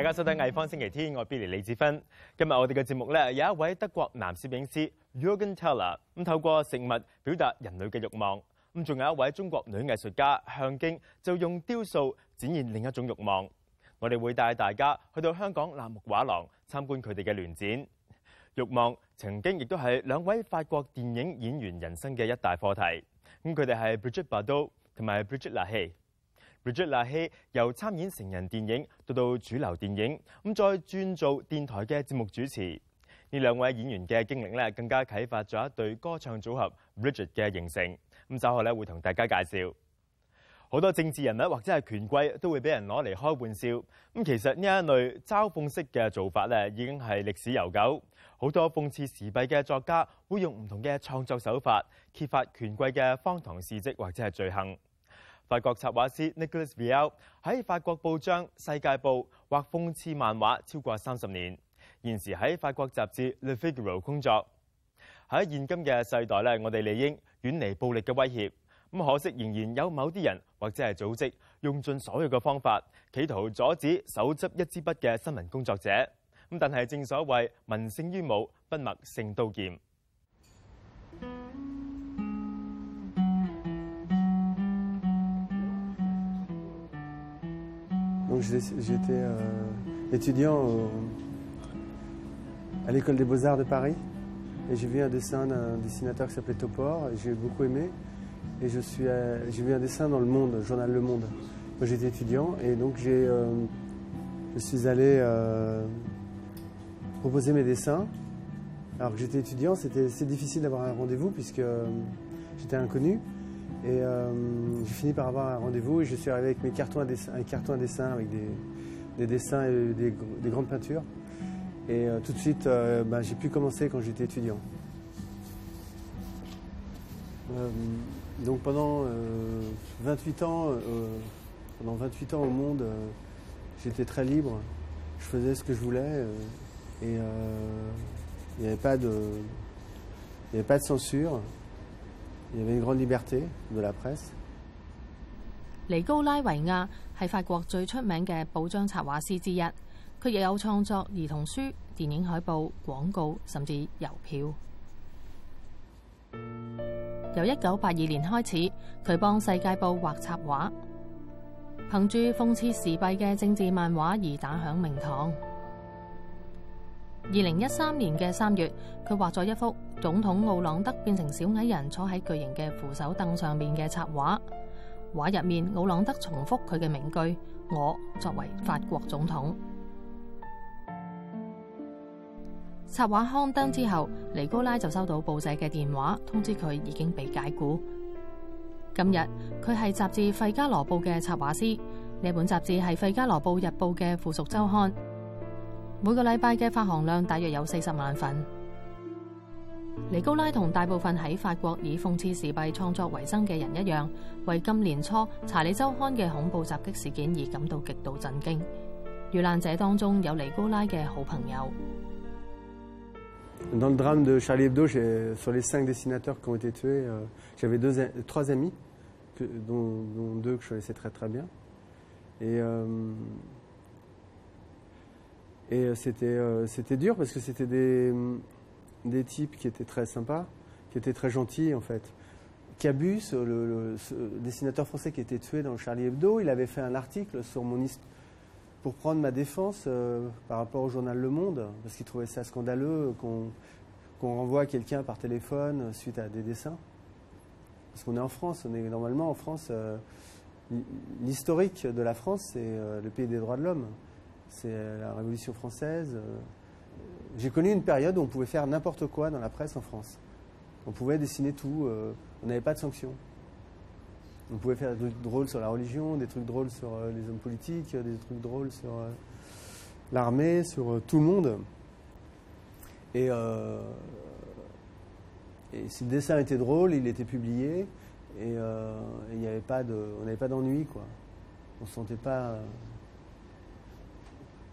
大家收睇《艺方星期天，我系 Billy 李子芬。今日我哋嘅节目咧，有一位德国男摄影师 Jürgen Teller，咁透过食物表达人类嘅欲望。咁仲有一位中国女艺术家向京，就用雕塑展现另一种欲望。我哋会带大家去到香港南木画廊参观佢哋嘅联展。欲望曾经亦都系两位法国电影演员人生嘅一大课题。咁佢哋系 Bridget Bardot 同埋 Bridget l a c h y Richard 希由参演成人电影到到主流电影，咁再转做電台嘅節目主持。呢兩位演員嘅經歷咧，更加启發咗一對歌唱組合 Richard 嘅形成。咁稍後咧會同大家介紹好多政治人物或者係權貴都會俾人攞嚟開玩笑。咁其實呢一類嘲諷式嘅做法咧，已經係歷史悠久。好多諷刺時弊嘅作家會用唔同嘅創作手法揭發權貴嘅荒唐事迹或者係罪行。法國插畫師 Nicolas h Vial 喺法國報章《世界報》畫諷刺漫畫超過三十年，現時喺法國雜誌《Le Figaro》工作。喺現今嘅世代咧，我哋理應遠離暴力嘅威脅。咁可惜，仍然有某啲人或者係組織用盡所有嘅方法，企圖阻止手執一支筆嘅新聞工作者。咁但係正所謂文勝於武，筆墨勝刀劍。Donc j'étais euh, étudiant à l'école des beaux-arts de Paris et j'ai vu un dessin d'un dessinateur qui s'appelait Topor et j'ai beaucoup aimé. Et euh, j'ai vu un dessin dans Le Monde, journal Le Monde. J'étais étudiant et donc euh, je suis allé proposer mes dessins. Alors que j'étais étudiant, c'était difficile d'avoir un rendez-vous puisque j'étais inconnu. Et euh, j'ai fini par avoir un rendez-vous et je suis arrivé avec mes cartons à dessin, un carton à dessin avec des, dessins et des, grandes peintures. Et euh, tout de suite, euh, bah, j'ai pu commencer quand j'étais étudiant. donc pendant 28 ans, pendant 28 ans au monde, j'étais très libre. Je faisais ce que je voulais et il n'y avait pas de censure. 尼高拉维亚系法国最出名嘅布章插画师之一，佢亦有创作儿童书、电影海报、广告，甚至邮票。由一九八二年开始，佢帮《世界报》画插画，凭住讽刺时弊嘅政治漫画而打响名堂。二零一三年嘅三月，佢画咗一幅总统奥朗德变成小矮人坐喺巨型嘅扶手凳上面嘅插画。画入面，奥朗德重复佢嘅名句：我作为法国总统。插画刊登之后，尼高拉就收到报社嘅电话通知佢已经被解雇。今日佢系杂志《费加罗报》嘅插画师，呢本杂志系《费加罗报》日报嘅附属周刊。每個禮拜嘅發行量大約有四十萬份。尼高拉同大部分喺法國以諷刺时弊創作為生嘅人一樣，為今年初查理週刊嘅恐怖襲擊事件而感到極度震驚。遇難者當中有尼高拉嘅好朋友。Et euh, c'était euh, c'était dur parce que c'était mm, des, types qui étaient très sympas, qui étaient très gentils en fait. Cabus, le, dessinateur français qui était tué dans le Charlie Hebdo, il avait fait un article sur mon pour prendre ma défense euh, par rapport au journal Le Monde, parce qu'il trouvait ça scandaleux qu'on renvoie quelqu'un par téléphone suite à des dessins. Parce qu'on est en France, on est normalement en France, l'historique de la France, c'est le pays des droits de l'homme c'est euh, la Révolution française. Euh, j'ai connu une période où on pouvait faire n'importe quoi dans la presse en France. On pouvait dessiner tout, euh, on n'avait pas de sanctions. On pouvait faire des trucs drôles sur la religion, des trucs drôles sur les hommes politiques, des trucs drôles sur l'armée, sur tout le monde. Et, si le dessin était drôle, il était publié et, euh, n'y avait pas de, on n'avait pas d'ennui. On ne se sentait pas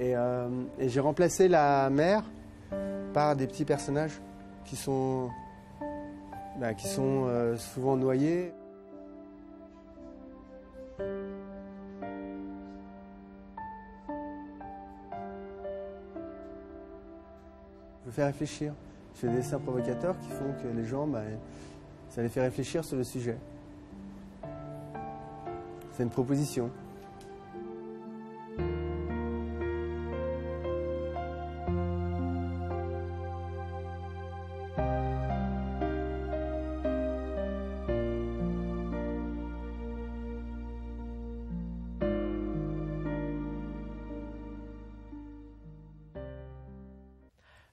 Euh, et, j'ai remplacé la mère par des petits personnages qui sont, bah, euh, souvent noyés. Je fais réfléchir. Je fais des dessins provocateurs qui font que les gens, bah, ça les fait réfléchir sur le sujet. C'est une proposition.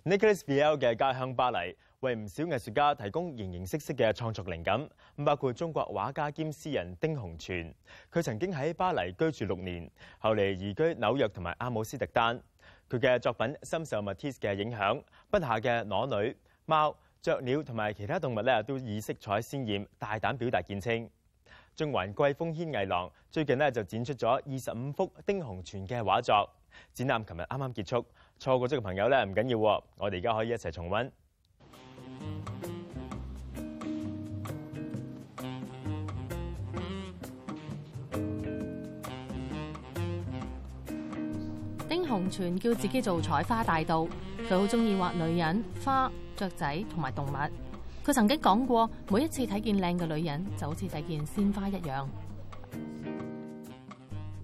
Nicolas h b i l 嘅家鄉巴黎，為唔少藝術家提供形形色色嘅創作靈感，包括中國畫家兼詩人丁洪全。佢曾經喺巴黎居住六年，後嚟移居紐約同埋阿姆斯特丹。佢嘅作品深受 Matisse 嘅影響，筆下嘅裸女、貓、雀鳥同埋其他動物咧，都以色彩鮮艳、大膽表達見稱。仲云季风掀艺浪，最近咧就展出咗二十五幅丁洪全嘅画作。展览琴日啱啱结束，错过咗嘅朋友咧唔紧要，我哋而家可以一齐重温。丁洪全叫自己做彩花大道，佢好中意画女人、花、雀仔同埋动物。佢曾經講過，每一次睇見靚嘅女人就好似睇見鮮花一樣。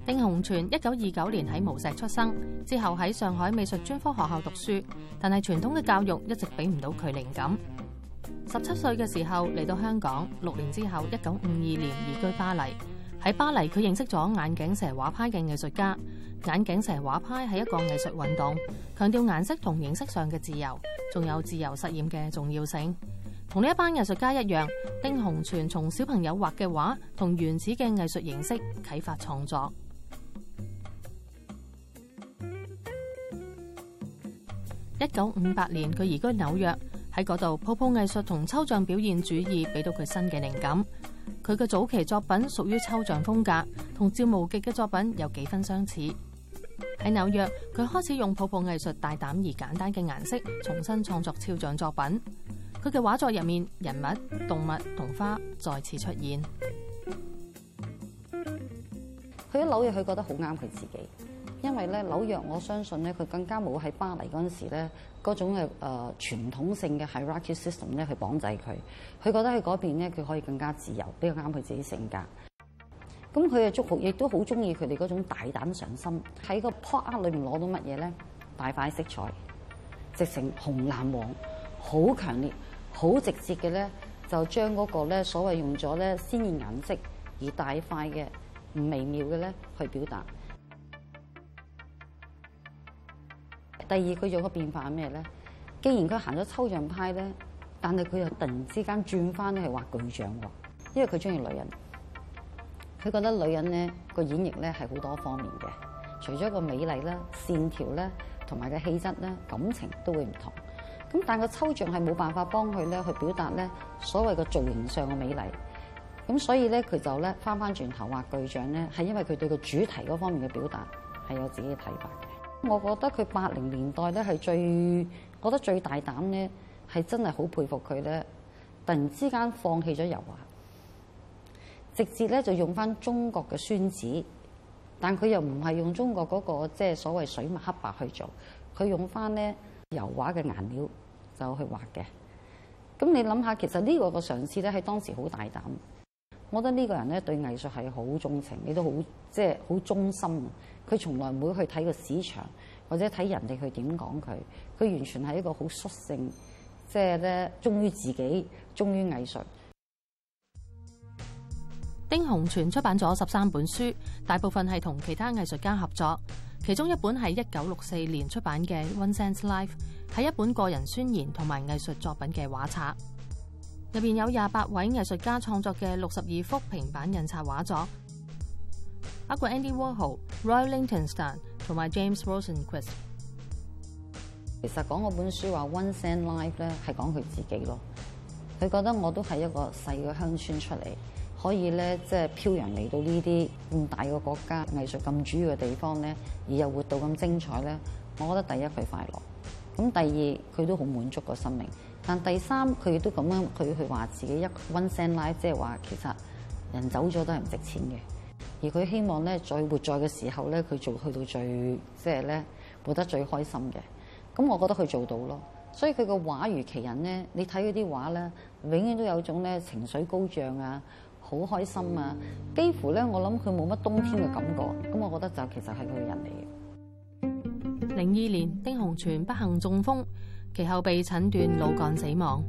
丁洪全一九二九年喺无锡出生，之後喺上海美术专科学校讀書，但係傳統嘅教育一直俾唔到佢靈感。十七歲嘅時候嚟到香港，六年之後一九五二年移居巴黎。喺巴黎，佢認識咗眼鏡蛇畫派嘅藝術家。眼鏡蛇畫派係一個藝術運動，強調顏色同形式上嘅自由，仲有自由實驗嘅重要性。同呢一班艺术家一样，丁洪全从小朋友画嘅画同原始嘅艺术形式启发创作。一九五八年，佢移居纽约喺嗰度，泡泡艺术同抽象表现主义俾到佢新嘅灵感。佢嘅早期作品属于抽象风格，同赵无极嘅作品有几分相似。喺纽约，佢开始用泡泡艺术大胆而简单嘅颜色重新创作抽象作品。佢嘅画作入面，人物、动物同花再次出现。去咗纽约，佢觉得好啱佢自己，因为咧纽约，我相信咧佢更加冇喺巴黎嗰阵时咧嗰种嘅诶传统性嘅 hierarchy system 咧去绑制佢，佢觉得喺嗰边咧佢可以更加自由，比较啱佢自己性格。咁佢嘅祝福亦都好中意佢哋嗰种大胆上心，喺个 p o t 里面攞到乜嘢咧？大块色彩，直成红蓝黄，好强烈。好直接嘅咧，就將嗰個咧所謂用咗咧鮮豔顏色而大塊嘅微妙嘅咧去表達。第二佢有個變化係咩咧？既然佢行咗抽象派咧，但係佢又突然之間轉翻去畫巨像喎，因為佢中意女人，佢覺得女人咧個演繹咧係好多方面嘅，除咗個美麗啦、線條咧同埋嘅氣質咧，感情都會唔同。咁但個抽象係冇辦法幫佢咧去表達咧所謂個造型上嘅美麗，咁所以咧佢就咧翻翻轉頭畫巨像咧，係因為佢對個主題嗰方面嘅表達係有自己嘅睇法嘅。我覺得佢八零年代咧係最覺得最大膽咧，係真係好佩服佢咧，突然之間放棄咗油畫，直接咧就用翻中國嘅宣紙，但佢又唔係用中國嗰個即係所謂水墨黑白去做，佢用翻咧。油画嘅颜料就去画嘅，咁你谂下，其实呢个嘅尝试咧喺当时好大胆。我觉得呢个人咧对艺术系好钟情，亦都好即系好忠心。佢从来唔会去睇个市场，或者睇人哋去点讲佢，佢完全系一个好率性，即系咧忠于自己，忠于艺术。丁洪全出版咗十三本书，大部分系同其他艺术家合作。其中一本系一九六四年出版嘅《One s e n s Life》，系一本个人宣言同埋艺术作品嘅画册，入边有廿八位艺术家创作嘅六十二幅平板印刷画作，包括 Andy Warhol、Roy Lichtenstein 同埋 James Rosenquist。其实讲嗰本书话《One s e n t Life》咧，系讲佢自己咯，佢觉得我都系一个细嘅乡村出嚟。可以咧，即係漂洋嚟到呢啲咁大個國家，藝術咁主要嘅地方咧，而又活到咁精彩咧，我覺得第一佢快樂。咁第二佢都好滿足個生命，但第三佢亦都咁樣，佢去話自己一 life，即係話其實人走咗都係唔值錢嘅。而佢希望咧，再活在嘅時候咧，佢做去到最即係咧活得最開心嘅。咁我覺得佢做到咯。所以佢個畫如其人咧，你睇佢啲畫咧，永遠都有種咧情緒高漲啊！好開心啊！幾乎咧，我諗佢冇乜冬天嘅感覺，咁我覺得就其實係佢人嚟嘅。零二年，丁洪全不幸中風，其後被診斷腦幹死亡。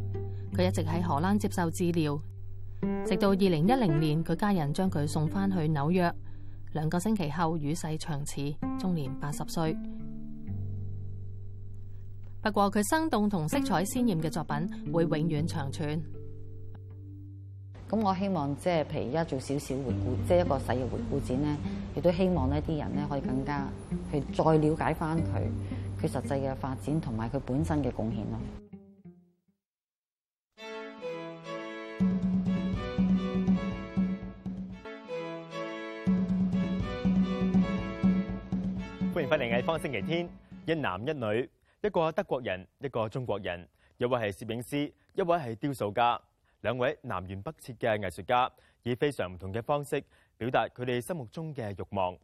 佢一直喺荷蘭接受治療，直到二零一零年，佢家人將佢送翻去紐約。兩個星期後與世長辭，終年八十歲。不過佢生動同色彩鮮豔嘅作品會永遠長存。咁我希望即係，譬如而家做少少回顧，即係一個細嘅回顧展咧，亦都希望呢啲人咧可以更加去再了解翻佢佢實際嘅發展同埋佢本身嘅貢獻咯。歡迎返嚟《藝方星期天》，一男一女，一個德國人，一個中國人，一位係攝影師，一位係雕塑家。兩位南園北切嘅藝術家，以非常唔同嘅方式表達佢哋心目中嘅慾望。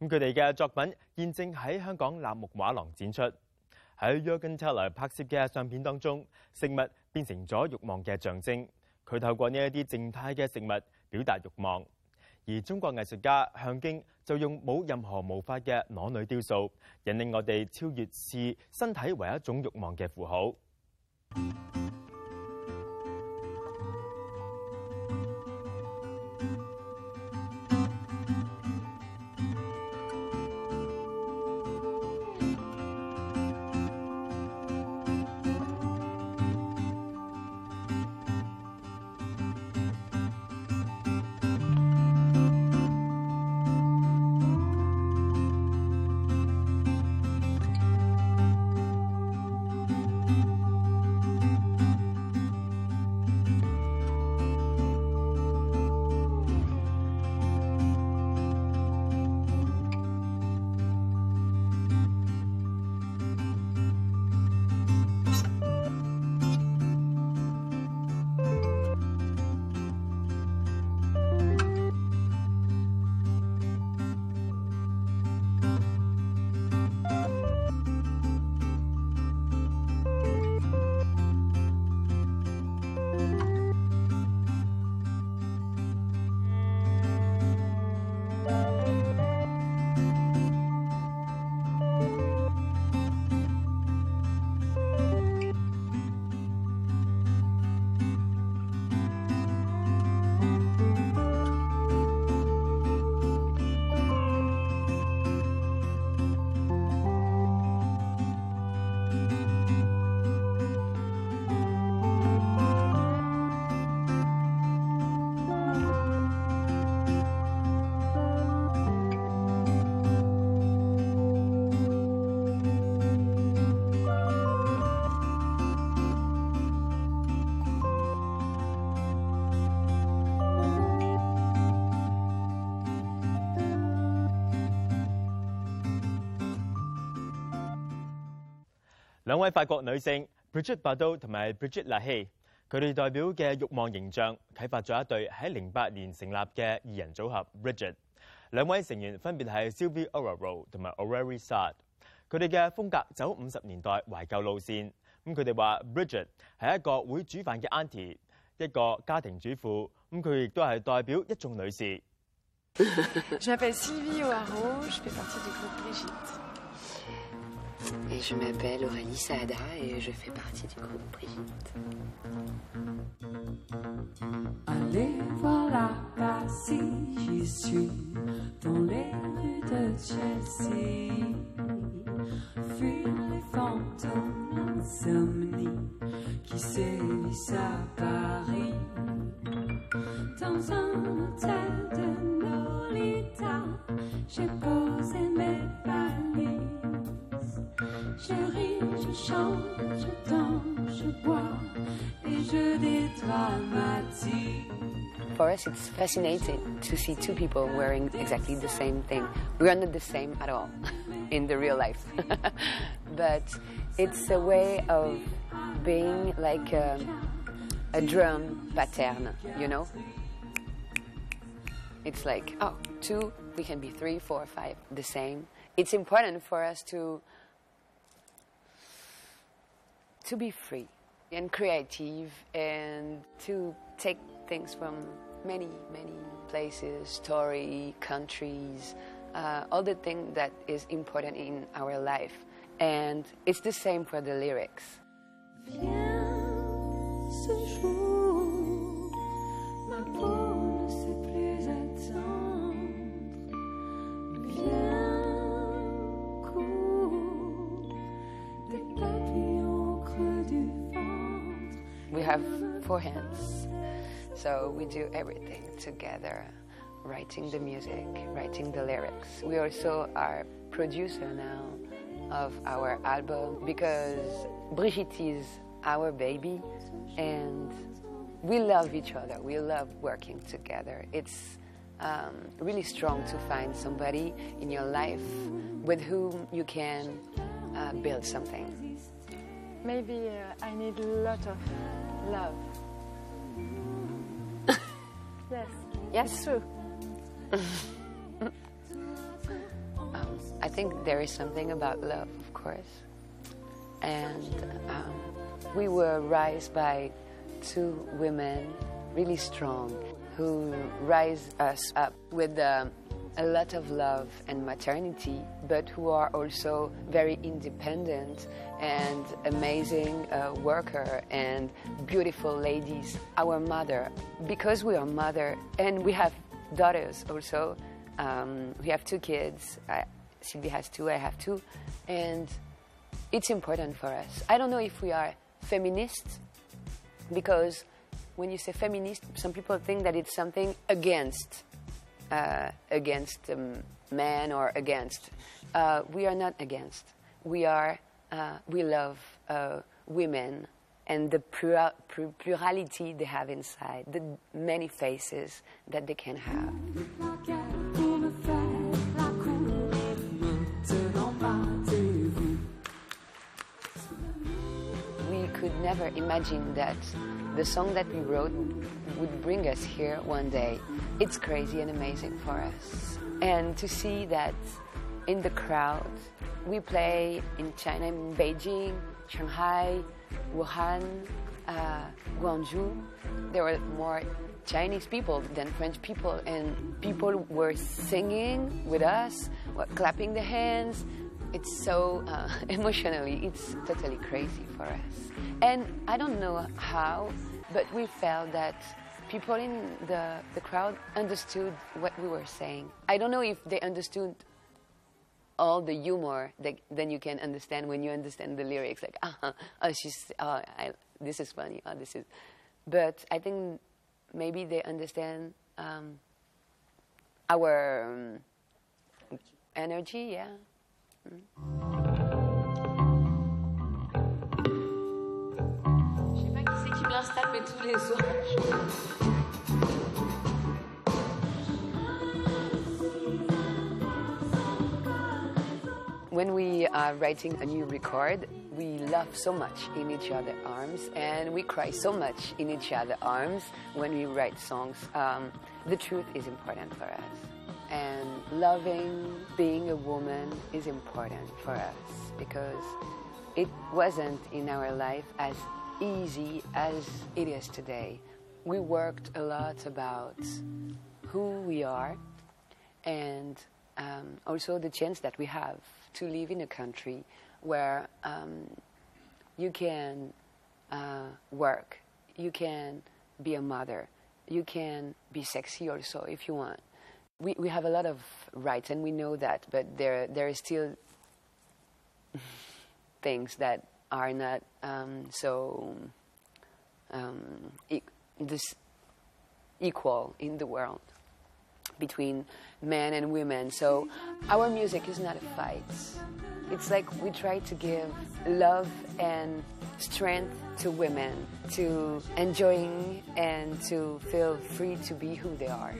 咁佢哋嘅作品現正喺香港立木畫廊展出。喺約根策來拍攝嘅相片當中，食物變成咗慾望嘅象徵。佢透過呢一啲靜態嘅食物表達慾望。而中國藝術家向京就用冇任何毛髮嘅裸女雕塑，引領我哋超越視身體為一種慾望嘅符號。兩位法國女性 Bridget Bardot 同埋 Bridget l a h e y 佢哋代表嘅慾望形象啟發咗一對喺零八年成立嘅二人組合 Bridget。兩位成員分別係 Sylvie Ovaro 同埋 o l i v i y s a r d 佢哋嘅風格走五十年代懷舊路線。咁佢哋話 Bridget 係一個會煮飯嘅 Auntie，一個家庭主婦。咁佢亦都係代表一眾女士。Sylvie Et je m'appelle Aurélie Saada et je fais partie du groupe Brigitte. Allez voir la si j'y suis dans les rues de Chelsea. Fuir les fantômes insomnies qui sévissent à Paris. Dans un hôtel de Nolita j'ai posé mes valises. Je ris, je chante, je danse, je bois et je For us, it's fascinating to see two people wearing exactly the same thing. We are not the same at all in the real life. but it's a way of being like a, a drum pattern, you know? It's like, oh, two, we can be three, four, five, the same. It's important for us to to be free and creative and to take things from many, many places, story, countries, uh, all the things that is important in our life. And it's the same for the lyrics. have four hands. So we do everything together writing the music, writing the lyrics. We also are producer now of our album because Brigitte is our baby and we love each other. We love working together. It's um, really strong to find somebody in your life with whom you can uh, build something. Maybe uh, I need a lot of love. yes. Yes. It's true. um, I think there is something about love, of course. And um, we were raised by two women, really strong, who raised us up with um, a lot of love and maternity, but who are also very independent and amazing uh, worker and beautiful ladies, our mother. Because we are mother and we have daughters also, um, we have two kids. I, Sylvie has two, I have two. And it's important for us. I don't know if we are feminists, because when you say feminist, some people think that it's something against, uh, against um, man or against. Uh, we are not against. We are uh, we love uh, women and the plurality they have inside, the many faces that they can have. We could never imagine that the song that we wrote would bring us here one day. It's crazy and amazing for us. And to see that in the crowd. We play in China, in Beijing, Shanghai, Wuhan, uh, Guangzhou. There were more Chinese people than French people, and people were singing with us, clapping their hands. It's so uh, emotionally, it's totally crazy for us. And I don't know how, but we felt that people in the, the crowd understood what we were saying. I don't know if they understood all the humor that then you can understand when you understand the lyrics. Like, ah, uh-huh, oh, she's, oh, I, this is funny. Oh, this is. But I think maybe they understand um, our um, energy. Yeah. Mm. Je sais pas qui c'est qui tous les soirs. when we are writing a new record, we love so much in each other's arms, and we cry so much in each other's arms when we write songs. Um, the truth is important for us, and loving being a woman is important for us because it wasn't in our life as easy as it is today. We worked a lot about who we are and um, also the chance that we have to live in a country where um, you can uh, work, you can be a mother, you can be sexy also if you want. We, we have a lot of rights and we know that, but there, there are still things that are not um, so um, e- equal in the world between men and women. So our music is not a fight. It's like we try to give love and strength to women to enjoying and to feel free to be who they are.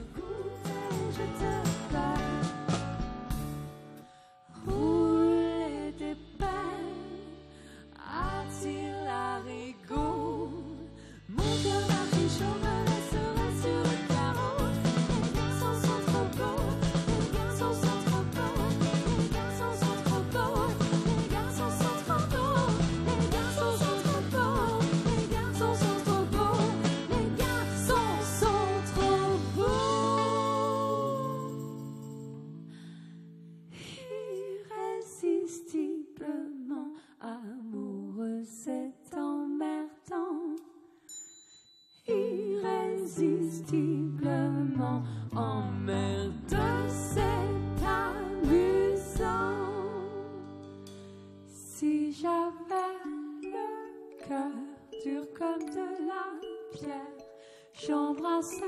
irrésistiblement en mer de cet amusant. Si j'avais le cœur dur comme de la pierre, j'embrasserais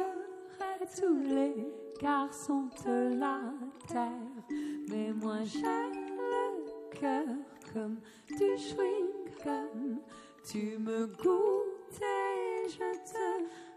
tous les garçons de la terre. Mais moi j'ai le cœur comme du chewing-gum, tu me goûtes et je te